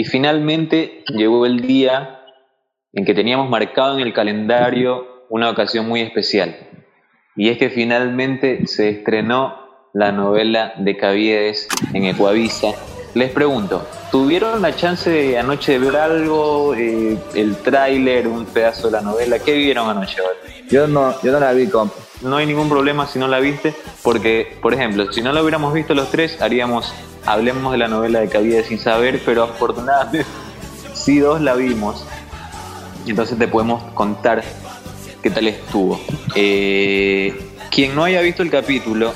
Y finalmente llegó el día en que teníamos marcado en el calendario una ocasión muy especial. Y es que finalmente se estrenó la novela de Caviedes en Ecuavisa. Les pregunto, ¿tuvieron la chance de anoche de ver algo, eh, el tráiler, un pedazo de la novela? ¿Qué vieron anoche? Yo no, yo no la vi, compa. No hay ningún problema si no la viste, porque, por ejemplo, si no la hubiéramos visto los tres, haríamos, hablemos de la novela de Caviedes sin saber, pero afortunadamente sí dos la vimos. Entonces te podemos contar qué tal estuvo. Eh, quien no haya visto el capítulo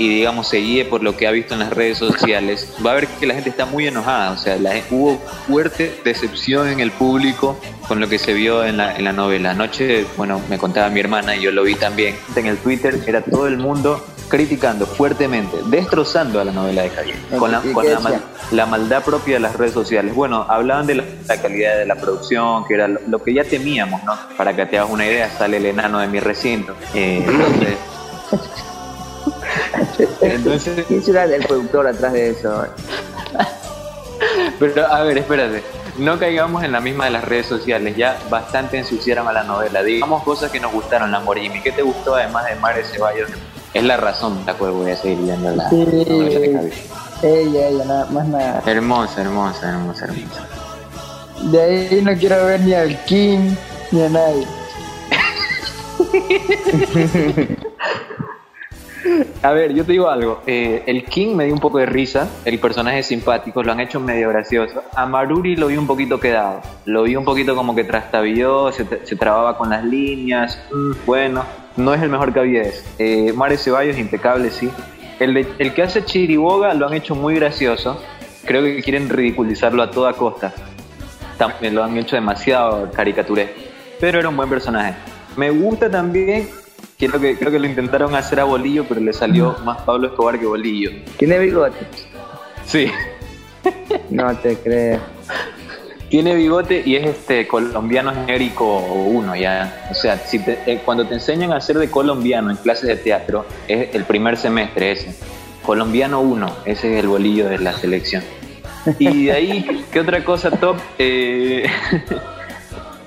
y digamos se guíe por lo que ha visto en las redes sociales, va a ver que la gente está muy enojada, o sea, la, hubo fuerte decepción en el público con lo que se vio en la, en la novela. Anoche, bueno, me contaba mi hermana y yo lo vi también. En el Twitter era todo el mundo criticando fuertemente, destrozando a la novela de Javier, con, la, con la, maldad propia de las redes sociales. Bueno, hablaban de la, calidad de la producción, que era lo, que ya temíamos, ¿no? Para que te hagas una idea, sale el enano de mi recinto. Eh, entonces, entonces, ¿Quién será el productor atrás de eso? Pero, a ver, espérate. No caigamos en la misma de las redes sociales. Ya bastante ensuciaron a la novela. Digamos cosas que nos gustaron, la Morimi. ¿Qué te gustó además de Mares Ceballos? Es la razón la cual voy a seguir viendo la sí, novela de Ella, ella, nada, más nada. Hermosa, hermosa, hermosa, hermosa. De ahí no quiero ver ni al King ni a nadie. A ver, yo te digo algo. Eh, el King me dio un poco de risa. El personaje es simpático, lo han hecho medio gracioso. A Maruri lo vi un poquito quedado. Lo vi un poquito como que trastabilló, se, se trababa con las líneas. Mm, bueno, no es el mejor Caviedes. Eh, Mare Ceballos, impecable, sí. El, el que hace Chiriboga lo han hecho muy gracioso. Creo que quieren ridiculizarlo a toda costa. También lo han hecho demasiado caricaturesco. Pero era un buen personaje. Me gusta también Creo que, creo que lo intentaron hacer a Bolillo, pero le salió más Pablo Escobar que Bolillo. ¿Tiene bigote? Sí. No te creo. Tiene bigote y es este colombiano genérico uno ya. O sea, si eh, cuando te enseñan a hacer de colombiano en clases de teatro, es el primer semestre ese. Colombiano uno, ese es el bolillo de la selección. Y de ahí, ¿qué otra cosa top? Eh,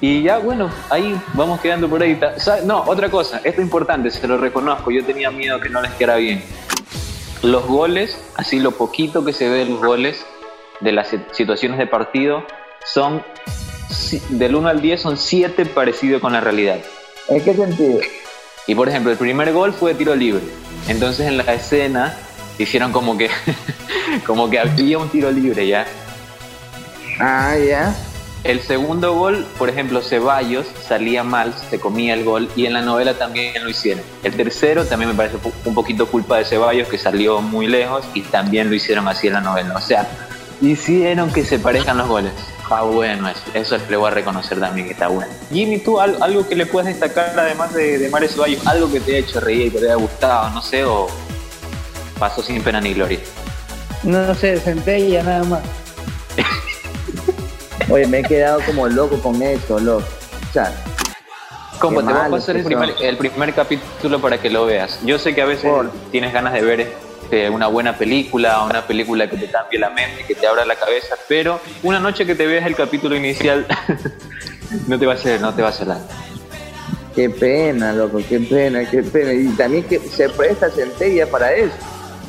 Y ya, bueno, ahí vamos quedando por ahí. No, otra cosa, esto es importante, se lo reconozco, yo tenía miedo que no les quedara bien. Los goles, así lo poquito que se ve los goles de las situaciones de partido, son del 1 al 10 son 7 parecidos con la realidad. ¿En qué sentido? Y por ejemplo, el primer gol fue de tiro libre. Entonces en la escena hicieron como que como que había un tiro libre ya. Ah, ya. El segundo gol, por ejemplo, Ceballos salía mal, se comía el gol y en la novela también lo hicieron. El tercero también me parece un poquito culpa de Ceballos, que salió muy lejos y también lo hicieron así en la novela. O sea, hicieron que se parezcan los goles. Ah, bueno, eso, eso le voy a reconocer también que está bueno. Jimmy, tú algo que le puedas destacar además de, de Mario Ceballos, algo que te haya hecho reír, que te haya gustado, no sé, o pasó sin pena ni gloria. No, no sé, centella nada más. Oye, me he quedado como loco con eso, loco. O sea, ¿Cómo te va a pasar el primer, capítulo para que lo veas? Yo sé que a veces tienes ganas de ver este, una buena película, una película que te cambie la mente, que te abra la cabeza, pero una noche que te veas el capítulo inicial no te va a hacer, no te va a hacer nada. Qué pena, loco, qué pena, qué pena. Y también que se presta centella para eso.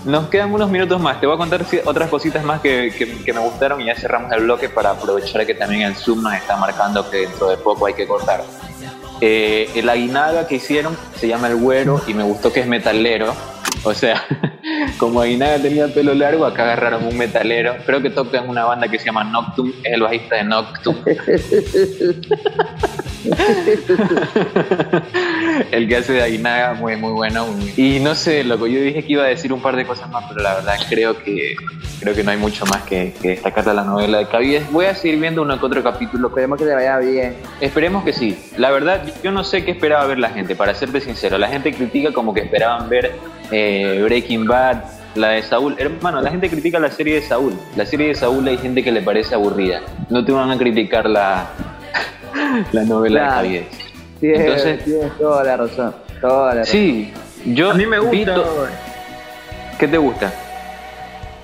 Nos quedan unos minutos más. Te voy a contar otras cositas más que, me gustaron y ya cerramos el bloque para aprovechar que también el Zoom nos está marcando que dentro de poco hay que cortar. Eh, el aguinaga que hicieron se llama El Güero y me gustó que es metalero. O sea, como Aguinaga tenía pelo largo, acá agarraron un metalero. Creo que tocan una banda que se llama Noctum, es el bajista de Noctum. el que hace de Aguinaga, muy, muy bueno. Y no sé, loco, yo dije que iba a decir un par de cosas más, pero la verdad creo que creo que no hay mucho más que, destacar de la novela de Cavies. Voy a seguir viendo uno que otro capítulo. Esperemos que te vaya bien. Esperemos que sí. La verdad, yo no sé qué esperaba ver la gente, para serte sincero. La gente critica como que esperaban ver eh, Breaking Bad, la de Saúl. Hermano, la gente critica la serie de Saúl. La serie de Saúl hay gente que le parece aburrida. No te van a criticar la, la novela de Javier. Entonces, tienes toda la razón. Toda la razón. Sí, yo. A mí me gusta. ¿Qué te gusta?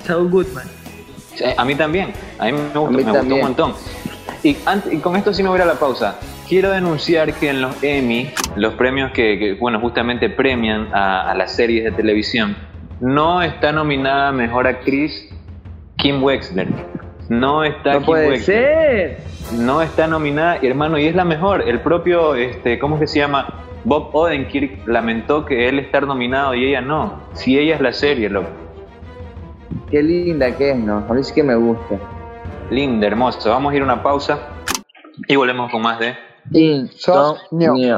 Saúl Goodman. a mí también, a mí me, gustó, mí me gustó un también. montón. Y, con esto sí me voy a la pausa. Quiero denunciar que en los Emmy, los premios que, que, bueno, justamente premian a, a las series de televisión, no está nominada Mejor Actriz Kim Wexler. No está No puede Wexler. ser. No está nominada, y hermano, y es la mejor. El propio, este, ¿cómo es que se llama? Bob Odenkirk lamentó que él estar nominado y ella no. Si ella es la serie, loco. Qué linda que es, ¿no? A mí sí que me gusta. Linda, hermosa. Vamos a ir a una pausa y volvemos con más de Insomnio. Insomnio.